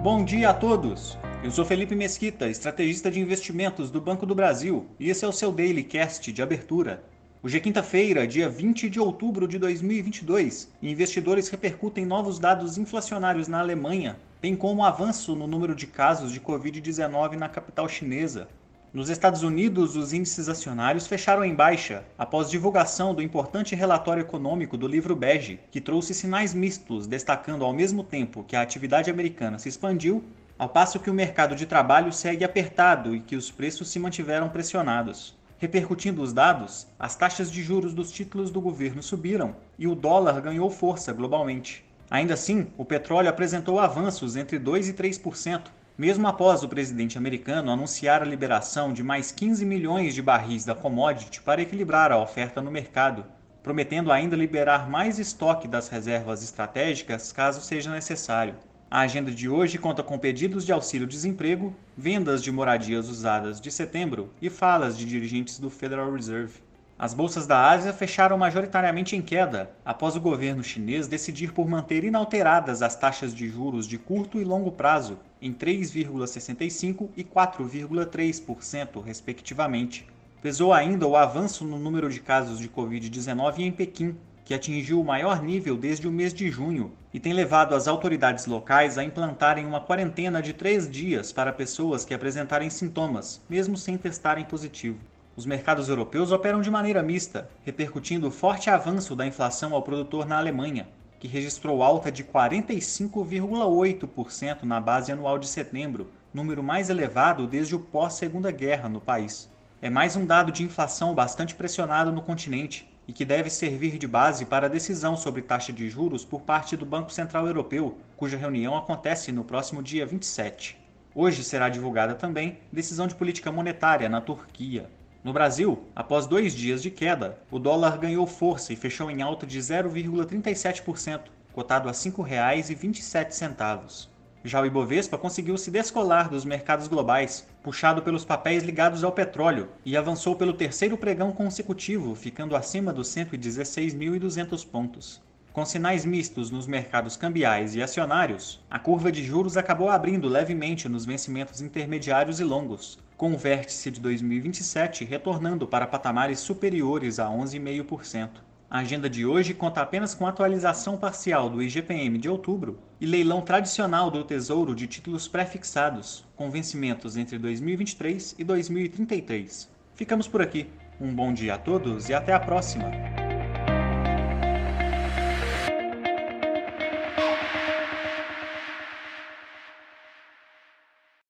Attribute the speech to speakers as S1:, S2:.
S1: Bom dia a todos! Eu sou Felipe Mesquita, estrategista de investimentos do Banco do Brasil, e esse é o seu Daily Cast de abertura. Hoje é quinta-feira, dia 20 de outubro de 2022, e investidores repercutem novos dados inflacionários na Alemanha, bem como o avanço no número de casos de Covid-19 na capital chinesa, nos Estados Unidos, os índices acionários fecharam em baixa após divulgação do importante relatório econômico do livro Bege, que trouxe sinais mistos, destacando ao mesmo tempo que a atividade americana se expandiu, ao passo que o mercado de trabalho segue apertado e que os preços se mantiveram pressionados. Repercutindo os dados, as taxas de juros dos títulos do governo subiram e o dólar ganhou força globalmente. Ainda assim, o petróleo apresentou avanços entre 2 e 3%, mesmo após o presidente americano anunciar a liberação de mais 15 milhões de barris da commodity para equilibrar a oferta no mercado, prometendo ainda liberar mais estoque das reservas estratégicas caso seja necessário. A agenda de hoje conta com pedidos de auxílio-desemprego, vendas de moradias usadas de setembro e falas de dirigentes do Federal Reserve. As bolsas da Ásia fecharam majoritariamente em queda, após o governo chinês decidir por manter inalteradas as taxas de juros de curto e longo prazo, em 3,65% e 4,3%, respectivamente. Pesou ainda o avanço no número de casos de Covid-19 em Pequim, que atingiu o maior nível desde o mês de junho e tem levado as autoridades locais a implantarem uma quarentena de três dias para pessoas que apresentarem sintomas, mesmo sem testarem positivo os mercados europeus operam de maneira mista, repercutindo o forte avanço da inflação ao produtor na Alemanha, que registrou alta de 45,8% na base anual de setembro, número mais elevado desde o pós-Segunda Guerra no país. É mais um dado de inflação bastante pressionado no continente e que deve servir de base para a decisão sobre taxa de juros por parte do Banco Central Europeu, cuja reunião acontece no próximo dia 27. Hoje será divulgada também decisão de política monetária na Turquia. No Brasil, após dois dias de queda, o dólar ganhou força e fechou em alta de 0,37%, cotado a R$ 5,27. Já o Ibovespa conseguiu se descolar dos mercados globais, puxado pelos papéis ligados ao petróleo, e avançou pelo terceiro pregão consecutivo, ficando acima dos 116.200 pontos. Com sinais mistos nos mercados cambiais e acionários, a curva de juros acabou abrindo levemente nos vencimentos intermediários e longos, com o vértice de 2027 retornando para patamares superiores a 11,5%. A agenda de hoje conta apenas com atualização parcial do IGPM de outubro e leilão tradicional do Tesouro de títulos pré-fixados, com vencimentos entre 2023 e 2033. Ficamos por aqui. Um bom dia a todos e até a próxima!